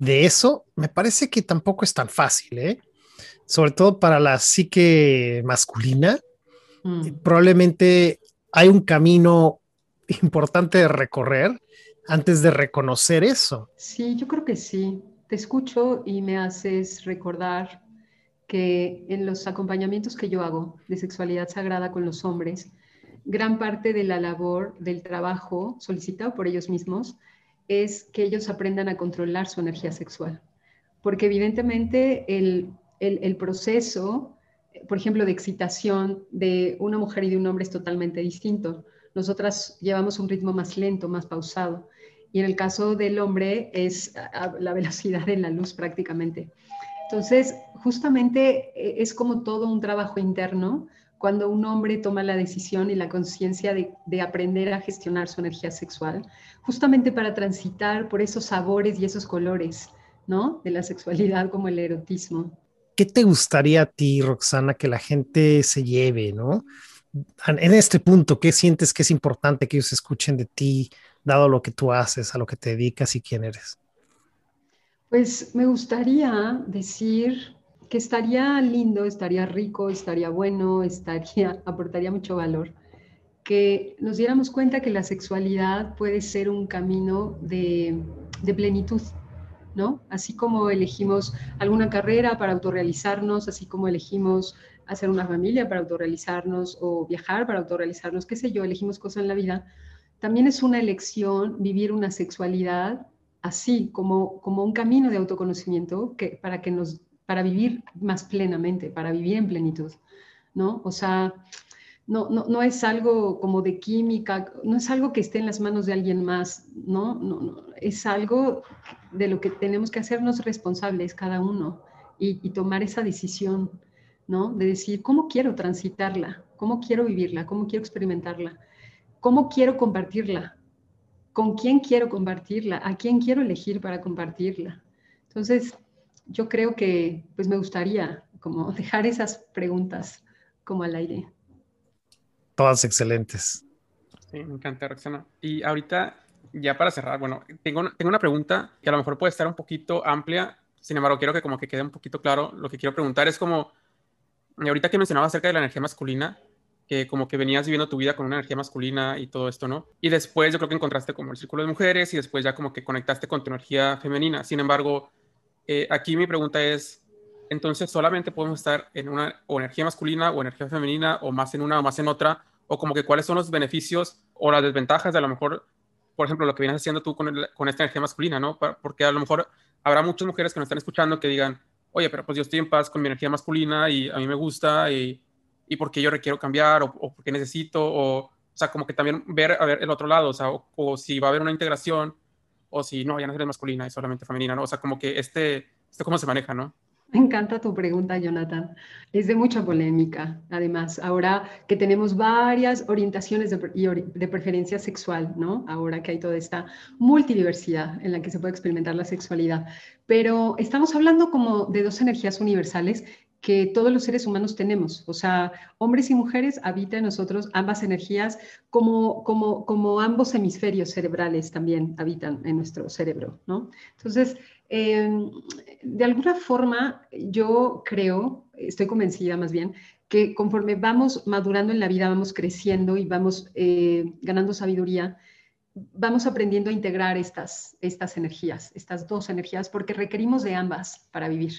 eso, me parece que tampoco es tan fácil, ¿eh? Sobre todo para la psique masculina, mm. probablemente hay un camino importante de recorrer antes de reconocer eso. Sí, yo creo que sí. Te escucho y me haces recordar que en los acompañamientos que yo hago de sexualidad sagrada con los hombres, gran parte de la labor del trabajo solicitado por ellos mismos es que ellos aprendan a controlar su energía sexual. Porque evidentemente el, el, proceso, por ejemplo, de excitación de una mujer y de un hombre es totalmente distinto. Nosotras llevamos un ritmo más lento, más pausado. Y en el caso del hombre es la velocidad de la luz prácticamente. Entonces, justamente eh, es como todo un trabajo interno cuando un hombre toma la decisión y la conciencia de, aprender a gestionar su energía sexual, justamente para transitar por esos sabores y esos colores, ¿no? De la sexualidad como el erotismo. ¿Qué te gustaría a ti, Roxana, que la gente se lleve, ¿no? En este punto, ¿qué sientes que es importante que ellos escuchen de ti, dado lo que tú haces, a lo que te dedicas y quién eres? Pues me gustaría decir que estaría lindo, estaría rico, estaría bueno, estaría, aportaría mucho valor, que nos diéramos cuenta que la sexualidad puede ser un camino de, de plenitud, ¿no? Así como elegimos alguna carrera para autorrealizarnos, así como elegimos hacer una familia para autorrealizarnos o viajar para autorrealizarnos, qué sé yo, elegimos cosas en la vida, también es una elección vivir una sexualidad así como, como un camino de autoconocimiento que, para, que nos, para vivir más plenamente, para vivir en plenitud, ¿no? O sea, no, no, no, es algo como de química, no es algo que esté en las manos de alguien más, ¿no? No, no es algo de lo que tenemos que hacernos responsables cada uno y, y tomar esa decisión ¿no? De decir, ¿cómo quiero transitarla? ¿Cómo quiero vivirla? ¿Cómo quiero experimentarla? ¿Cómo quiero compartirla? ¿Con quién quiero compartirla? ¿A quién quiero elegir para compartirla? Entonces, yo creo que pues me gustaría como dejar esas preguntas como al aire. Todas excelentes. Sí, me encanta, Roxana. Y ahorita, ya para cerrar, bueno, tengo, tengo una pregunta que a lo mejor puede estar un poquito amplia, sin embargo, quiero que como que quede un poquito claro. Lo que quiero preguntar es como, ahorita que mencionaba acerca de la energía masculina, que como que venías viviendo tu vida con una energía masculina y todo esto, ¿no? Y después yo creo que encontraste como el círculo de mujeres y después ya como que conectaste con tu energía femenina. Sin embargo, eh, aquí mi pregunta es, entonces solamente podemos estar en una o energía masculina o energía femenina o más en una o más en otra, o como que cuáles son los beneficios o las desventajas de a lo mejor, por ejemplo, lo que vienes haciendo tú con, con esta energía masculina, ¿no? Porque a lo mejor habrá muchas mujeres que nos están escuchando que digan, oye, pero pues yo estoy en paz con mi energía masculina y a mí me gusta y, y porque yo requiero cambiar o, o porque necesito o, o sea, como que también ver, a ver el otro lado, o sea, o, si va a haber una integración o si no, ya no eres masculina, es solamente femenina, ¿no? O sea, como que este, este cómo se maneja, ¿no? Me encanta tu pregunta, Jonathan. Es de mucha polémica, además, ahora que tenemos varias orientaciones de, de, preferencia sexual, ¿no? Ahora que hay toda esta multidiversidad en la que se puede experimentar la sexualidad. Pero estamos hablando como de dos energías universales que todos los seres humanos tenemos. O sea, hombres y mujeres habitan en nosotros ambas energías, como, como, como ambos hemisferios cerebrales también habitan en nuestro cerebro, ¿no? Entonces, Em, de alguna forma, yo creo, estoy convencida más bien, que conforme vamos madurando en la vida, vamos creciendo y vamos eh, ganando sabiduría, vamos aprendiendo a integrar estas, estas energías, estas dos energías, porque requerimos de ambas para vivir.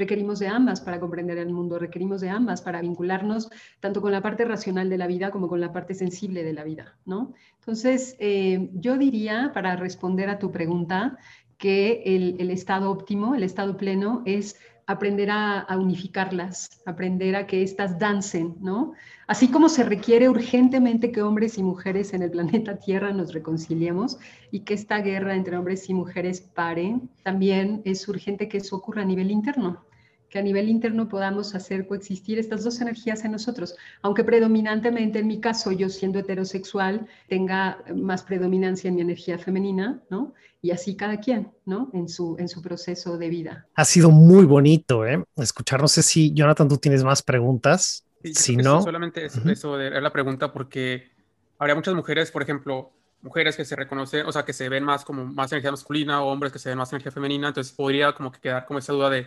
Requerimos de ambas para comprender el mundo, requerimos de ambas para vincularnos tanto con la parte racional de la vida como con la parte sensible de la vida, ¿no? Entonces, eh, yo diría, para responder a tu pregunta, que el, estado óptimo, el estado pleno, es aprender a, unificarlas, aprender a que éstas dancen, ¿no? Así como se requiere urgentemente que hombres y mujeres en el planeta Tierra nos reconciliemos y que esta guerra entre hombres y mujeres pare, también es urgente que eso ocurra a nivel interno, que a nivel interno podamos hacer coexistir estas dos energías en nosotros, aunque predominantemente en mi caso, yo siendo heterosexual, tenga más predominancia en mi energía femenina, ¿no? Y así cada quien, ¿no? En su, en su proceso de vida. Ha sido muy bonito, ¿eh? Escuchar, no sé si, Jonathan, tú tienes más preguntas. si no... Solamente eso, de la pregunta porque habría muchas mujeres, por ejemplo, mujeres que se reconocen, o sea, que se ven más como más energía masculina o hombres que se ven más energía femenina, entonces podría como que quedar como esa duda de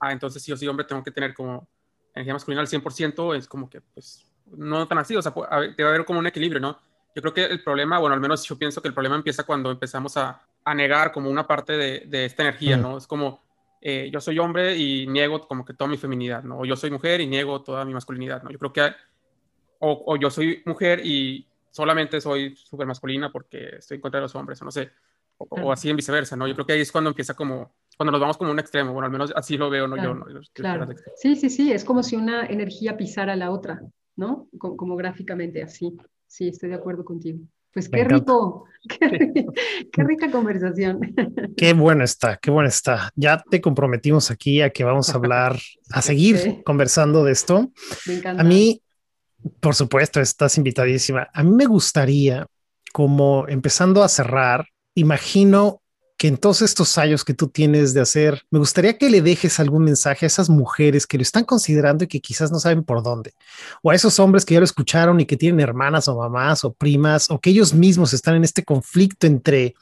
ah, entonces si yo soy hombre tengo que tener como energía masculina al 100%, es como que, pues, no tan así, o sea, debe haber como un equilibrio, ¿no? Yo creo que el problema, bueno, al menos yo pienso que el problema empieza cuando empezamos a, a negar como una parte de, de esta energía, ¿no? Es como, eh, yo soy hombre y niego como que toda mi feminidad, ¿no? O yo soy mujer y niego toda mi masculinidad, ¿no? Yo creo que, o, o yo soy mujer y solamente soy súper masculina porque estoy en contra de los hombres, o no sé, o, o, así en viceversa, ¿no? Yo creo que ahí es cuando empieza como cuando nos vamos como un extremo, bueno, al menos así lo veo, no yo. No, claro. Sí, sí, sí, es como si una energía pisara la otra, ¿no? Como, como gráficamente así. Sí, estoy de acuerdo contigo. Pues qué rico, qué, qué, rica conversación. Qué bueno está, qué bueno está. Ya te comprometimos aquí a que vamos a hablar, a seguir conversando de esto. Me encanta. A mí, por supuesto, estás invitadísima. A mí me gustaría, como empezando a cerrar, imagino que en todos estos años que tú tienes de hacer, me gustaría que le dejes algún mensaje a esas mujeres que lo están considerando y que quizás no saben por dónde, o a esos hombres que ya lo escucharon y que tienen hermanas o mamás o primas, o que ellos mismos están en este conflicto entre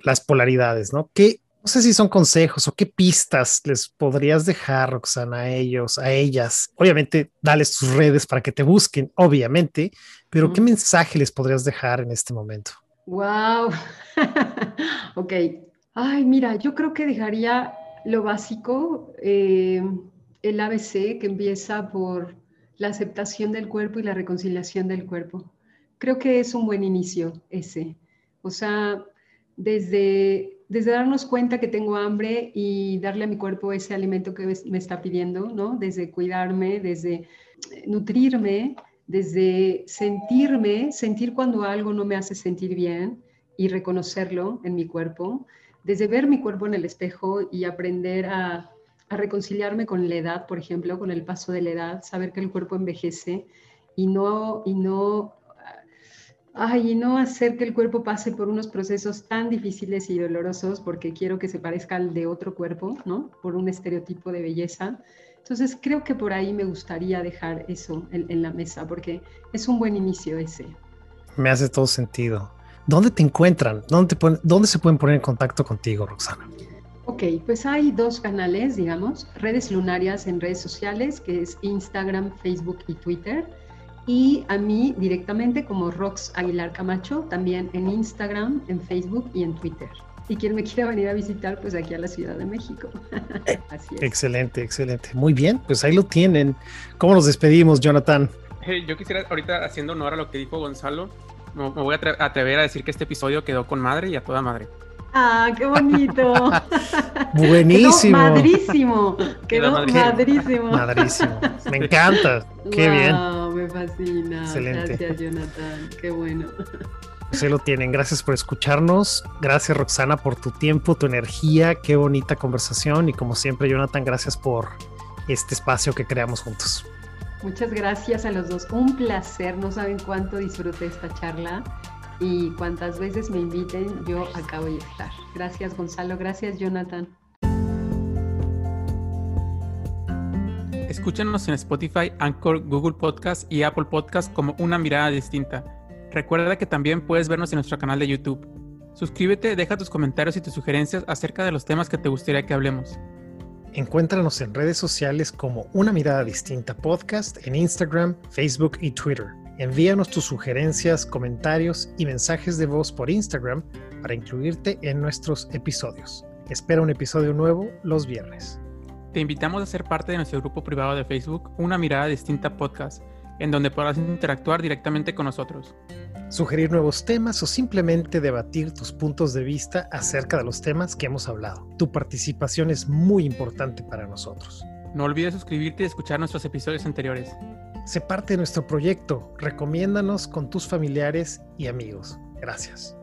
las polaridades, ¿no? ¿Qué, no sé si son consejos o qué pistas les podrías dejar, Roxana, a ellos, a ellas. Obviamente, dales tus redes para que te busquen, obviamente, pero ¿qué mensaje les podrías dejar en este momento? Wow. ok, Ay, mira, yo creo que dejaría lo básico, eh, el ABC, que empieza por la aceptación del cuerpo y la reconciliación del cuerpo. Creo que es un buen inicio ese. O sea, desde, desde darnos cuenta que tengo hambre y darle a mi cuerpo ese alimento que me está pidiendo, ¿no? Desde cuidarme, desde nutrirme, desde sentirme, sentir cuando algo no me hace sentir bien y reconocerlo en mi cuerpo desde ver mi cuerpo en el espejo y aprender a, reconciliarme con la edad, por ejemplo, con el paso de la edad, saber que el cuerpo envejece y no, y no, ay, y no hacer que el cuerpo pase por unos procesos tan difíciles y dolorosos porque quiero que se parezca al de otro cuerpo, ¿no? Por un estereotipo de belleza. Entonces creo que por ahí me gustaría dejar eso en, la mesa porque es un buen inicio ese. Me hace todo sentido. ¿Dónde te encuentran? ¿Dónde, te ¿Dónde se pueden poner en contacto contigo, Roxana? Ok, pues hay dos canales, digamos, redes lunarias en redes sociales, que es Instagram, Facebook y Twitter. Y a mí directamente como Rox Aguilar Camacho, también en Instagram, en Facebook y en Twitter. Y quien me quiera venir a visitar, pues aquí a la Ciudad de México. Así es. Excelente, excelente. Muy bien, pues ahí lo tienen. ¿Cómo nos despedimos, Jonathan? yo quisiera ahorita, haciendo honor a lo que dijo Gonzalo, me, voy a atrever a decir que este episodio quedó con madre y a toda madre. Ah, qué bonito. Buenísimo. Quedó madrísimo. Quedó madrísimo. Madrísimo. Me encanta. Qué bien. Me fascina. Excelente. Gracias, Jonathan. Qué bueno. Se lo tienen. Gracias por escucharnos. Gracias, Roxana, por tu tiempo, tu energía. Qué bonita conversación. Y como siempre, Jonathan, gracias por este espacio que creamos juntos. Muchas gracias a los dos. Un placer. No saben cuánto disfruté esta charla y cuantas veces me inviten, yo acabo de estar. Gracias Gonzalo, gracias Jonathan. Escúchanos en Spotify, Anchor, Google Podcast y Apple Podcast como una mirada distinta. Recuerda que también puedes vernos en nuestro canal de YouTube. Suscríbete, deja tus comentarios y tus sugerencias acerca de los temas que te gustaría que hablemos. Encuéntranos en redes sociales como Una Mirada Distinta Podcast en Instagram, Facebook y Twitter. Envíanos tus sugerencias, comentarios y mensajes de voz por Instagram para incluirte en nuestros episodios. Espera un episodio nuevo los viernes. Te invitamos a ser parte de nuestro grupo privado de Facebook, Una Mirada Distinta Podcast, en donde podrás interactuar directamente con nosotros. Sugerir nuevos temas o simplemente debatir tus puntos de vista acerca de los temas que hemos hablado. Tu participación es muy importante para nosotros. No olvides suscribirte y escuchar nuestros episodios anteriores. Sé parte de nuestro proyecto. Recomiéndanos con tus familiares y amigos. Gracias.